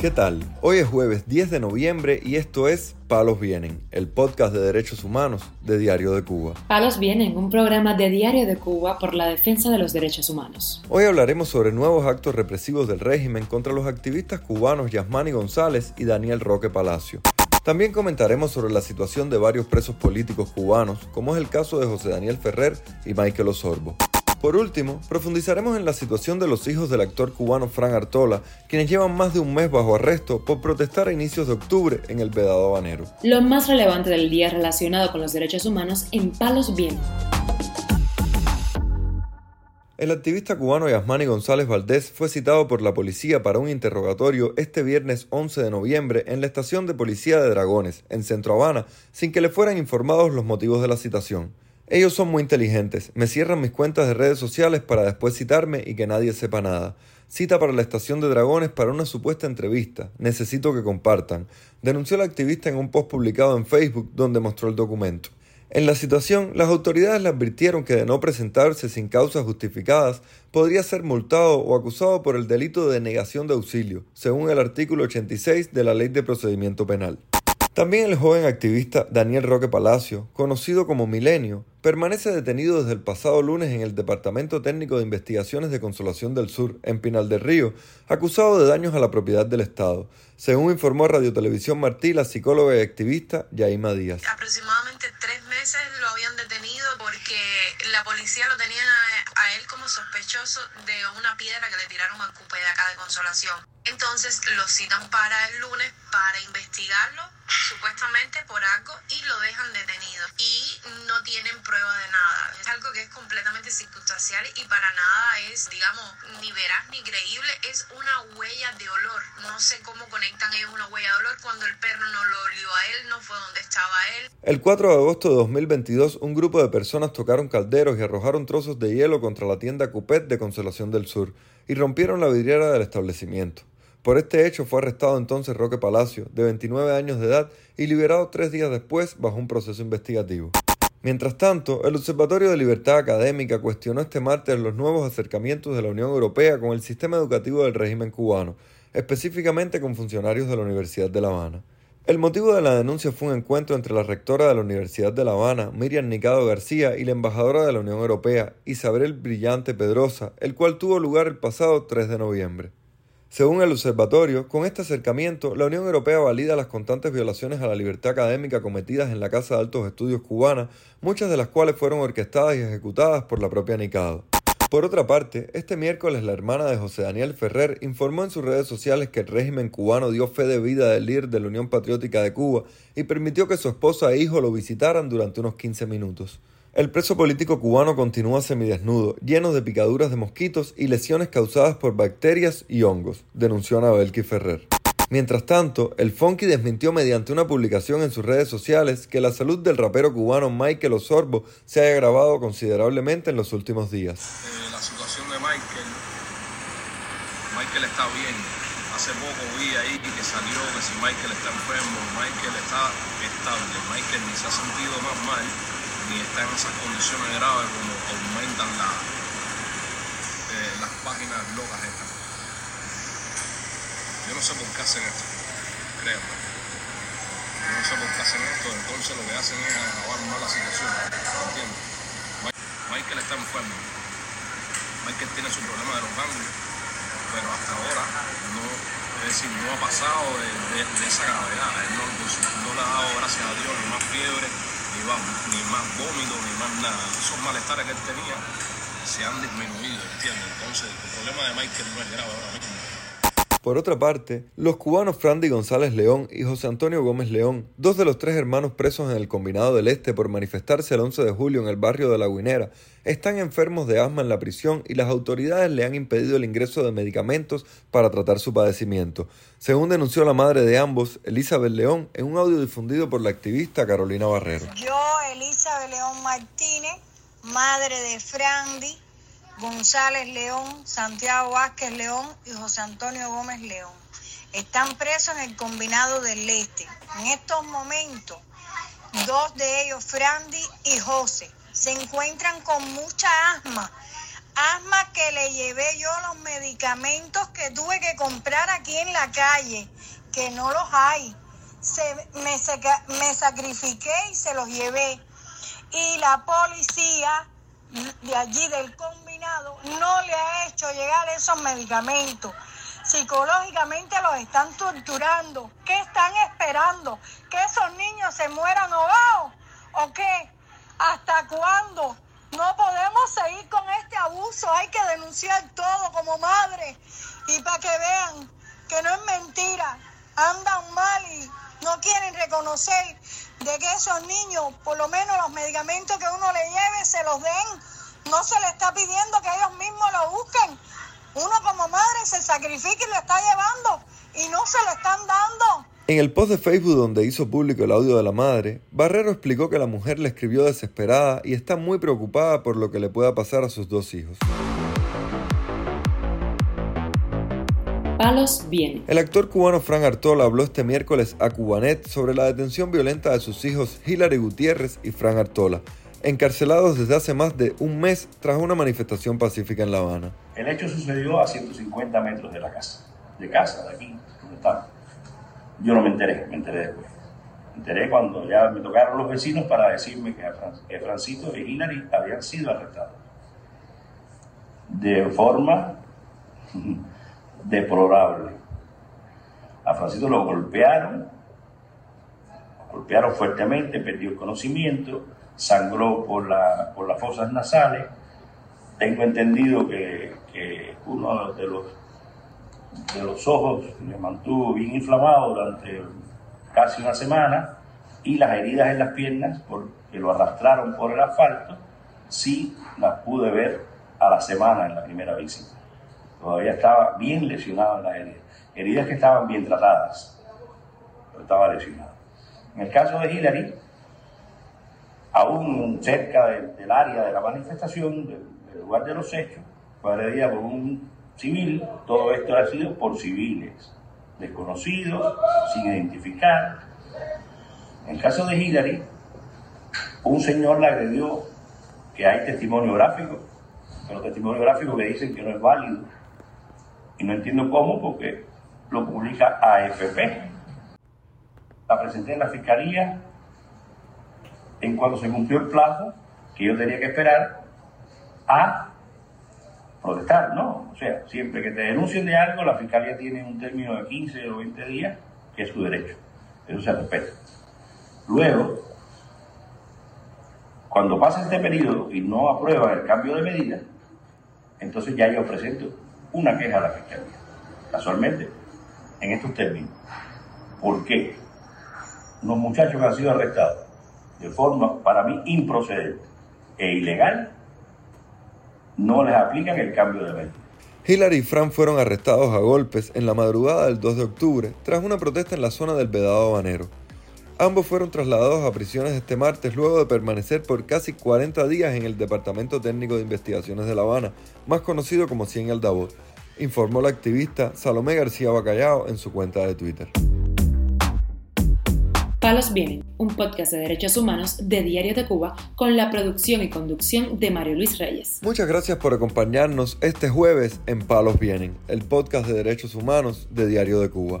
¿Qué tal? Hoy es jueves 10 de noviembre y esto es Palos Vienen, el podcast de derechos humanos de Diario de Cuba. Palos Vienen, un programa de Diario de Cuba por la defensa de los derechos humanos. Hoy hablaremos sobre nuevos actos represivos del régimen contra los activistas cubanos Yasmani González y Daniel Roque Palacio. También comentaremos sobre la situación de varios presos políticos cubanos, como es el caso de José Daniel Ferrer y Michael Osorbo. Por último, profundizaremos en la situación de los hijos del actor cubano Fran Artola, quienes llevan más de un mes bajo arresto por protestar a inicios de octubre en el Vedado Habanero. Lo más relevante del día relacionado con los derechos humanos en Palos Bien. El activista cubano Yasmani González Valdés fue citado por la policía para un interrogatorio este viernes 11 de noviembre en la estación de policía de Dragones, en Centro Habana, sin que le fueran informados los motivos de la citación. Ellos son muy inteligentes, me cierran mis cuentas de redes sociales para después citarme y que nadie sepa nada. Cita para la estación de Dragones para una supuesta entrevista. Necesito que compartan. Denunció el activista en un post publicado en Facebook donde mostró el documento. En la situación, las autoridades le advirtieron que de no presentarse sin causas justificadas, podría ser multado o acusado por el delito de negación de auxilio, según el artículo 86 de la Ley de Procedimiento Penal. También el joven activista Daniel Roque Palacio, conocido como Milenio, permanece detenido desde el pasado lunes en el Departamento Técnico de Investigaciones de Consolación del Sur, en Pinal del Río, acusado de daños a la propiedad del Estado, según informó Radio Televisión Martí la psicóloga y activista Yaima Díaz. Aproximadamente tres meses lo habían detenido porque la policía lo tenía a él como sospechoso de una piedra que le tiraron al cupé de acá de Consolación. Entonces lo citan para el lunes para investigarlo supuestamente por algo y lo dejan detenido y no tienen prueba de nada. Es algo que es completamente circunstancial y para nada es, digamos, ni veraz ni creíble, es una huella de olor. No sé cómo conectan ellos una huella de olor cuando el perro no lo olió a él, no fue donde estaba él. El 4 de agosto de 2022, un grupo de personas tocaron calderos y arrojaron trozos de hielo contra la tienda Cupet de Consolación del Sur y rompieron la vidriera del establecimiento. Por este hecho fue arrestado entonces Roque Palacio, de 29 años de edad, y liberado tres días después bajo un proceso investigativo. Mientras tanto, el Observatorio de Libertad Académica cuestionó este martes los nuevos acercamientos de la Unión Europea con el sistema educativo del régimen cubano, específicamente con funcionarios de la Universidad de La Habana. El motivo de la denuncia fue un encuentro entre la rectora de la Universidad de La Habana, Miriam Nicado García, y la embajadora de la Unión Europea, Isabel Brillante Pedrosa, el cual tuvo lugar el pasado 3 de noviembre. Según el observatorio, con este acercamiento, la Unión Europea valida las constantes violaciones a la libertad académica cometidas en la Casa de Altos Estudios cubana, muchas de las cuales fueron orquestadas y ejecutadas por la propia Nicado. Por otra parte, este miércoles la hermana de José Daniel Ferrer informó en sus redes sociales que el régimen cubano dio fe de vida del líder de la Unión Patriótica de Cuba y permitió que su esposa e hijo lo visitaran durante unos 15 minutos. El preso político cubano continúa semidesnudo, lleno de picaduras de mosquitos y lesiones causadas por bacterias y hongos, denunció Anabelki Ferrer. Mientras tanto, el Funky desmintió mediante una publicación en sus redes sociales que la salud del rapero cubano Michael Osorbo se haya agravado considerablemente en los últimos días. Eh, la situación de Michael, Michael está bien. Hace poco vi ahí que salió que si Michael está enfermo, Michael está estable. Michael ni se ha sentido más mal ni está en esas condiciones graves como aumentan la, eh, las páginas locas estas. Yo no sé por qué hacen esto, créanme. Yo no sé por qué hacen esto, entonces lo que hacen es acabar más la situación, ¿entiendes? Michael está enfermo. Michael tiene su problema de los ganglios, pero hasta ahora no, es decir, no ha pasado de, de, esa gravedad. Él no, no le ha dado, gracias a Dios, ni más fiebre, ni, más vómito, ni más nada. Esos malestares que él tenía se han disminuido, ¿entiendes? Entonces, el problema de Michael no es grave ahora mismo. Por otra parte, los cubanos Frandy González León y José Antonio Gómez León, dos de los tres hermanos presos en el Combinado del Este por manifestarse el 11 de julio en el barrio de La Guinera, están enfermos de asma en la prisión y las autoridades le han impedido el ingreso de medicamentos para tratar su padecimiento, según denunció la madre de ambos, Elizabeth León, en un audio difundido por la activista Carolina Barrero. Yo, Elizabeth León Martínez, madre de Frandy, González León, Santiago Vázquez León y José Antonio Gómez León. Están presos en el combinado del este. En estos momentos, dos de ellos, Frandy y José, se encuentran con mucha asma Asma que le llevé yo los medicamentos que tuve que comprar aquí en la calle, que no los hay. Se, me, me sacrifiqué y se los llevé. Y la policía de allí del combinado no le ha hecho llegar esos medicamentos. Psicológicamente los están torturando. ¿Qué están esperando? ¿Que esos niños se mueran ahogados? ¿O qué? ¿Hasta cuándo? No podemos seguir con este abuso. Hay que denunciar todo como madre. Y para que vean que no es mentira. Andan mal y no quieren reconocer de que esos niños, por lo menos los medicamentos que uno le lleve, se los den. No se le está pidiendo que ellos mismos lo busquen. Uno como madre se sacrifica y lo está llevando y no se lo están dando. En el post de Facebook donde hizo público el audio de la madre, Barrero explicó que la mujer le escribió desesperada y está muy preocupada por lo que le pueda pasar a sus dos hijos. Palos viene. El actor cubano Fran Artola habló este miércoles a Cubanet sobre la detención violenta de sus hijos Hilary Gutiérrez y Fran Artola, encarcelados desde hace más de un mes tras una manifestación pacífica en La Habana. El hecho sucedió a 150 metros de la casa, de casa, de aquí, donde estamos. Yo no me enteré, me enteré después. Me enteré cuando ya me tocaron los vecinos para decirme que, que Francito y Hilary habían sido arrestados. De forma deplorable. A Francisco lo golpearon, lo golpearon fuertemente, perdió el conocimiento, sangró por, la, por las fosas nasales. Tengo entendido que, que uno de los, de los ojos le mantuvo bien inflamado durante casi una semana y las heridas en las piernas, porque lo arrastraron por el asfalto, sí las pude ver a la semana en la primera visita todavía estaba bien lesionado en las heridas. Heridas que estaban bien tratadas, pero estaba lesionado. En el caso de Hillary, aún cerca del área de la manifestación, del, lugar de los hechos, fue agredida por un civil. Todo esto ha sido por civiles, desconocidos, sin identificar. En el caso de Hillary, un señor la agredió, que hay testimonio gráfico, pero testimonio gráfico que dicen que no es válido y no entiendo cómo, porque lo publica AFP. La presenté en la fiscalía en cuanto se cumplió el plazo que yo tenía que esperar a protestar, ¿no? O sea, siempre que te denuncien de algo, la fiscalía tiene un término de 15 o 20 días, que es su derecho. Eso se respeta. Luego, cuando pasa este periodo y no aprueba el cambio de medida, entonces ya yo presento una queja a la Fiscalía, casualmente, en estos términos. ¿Por qué? Unos muchachos que han sido arrestados de forma, para mí, improcedente e ilegal, no les aplican el cambio de ley. Hillary y Fran fueron arrestados a golpes en la madrugada del 2 de octubre tras una protesta en la zona del Vedado Habanero. Ambos fueron trasladados a prisiones este martes luego de permanecer por casi 40 días en el Departamento Técnico de Investigaciones de La Habana, más conocido como Cien Aldabot, informó la activista Salomé García Bacallao en su cuenta de Twitter. Palos Vienen, un podcast de derechos humanos de Diario de Cuba con la producción y conducción de Mario Luis Reyes. Muchas gracias por acompañarnos este jueves en Palos Vienen, el podcast de derechos humanos de Diario de Cuba.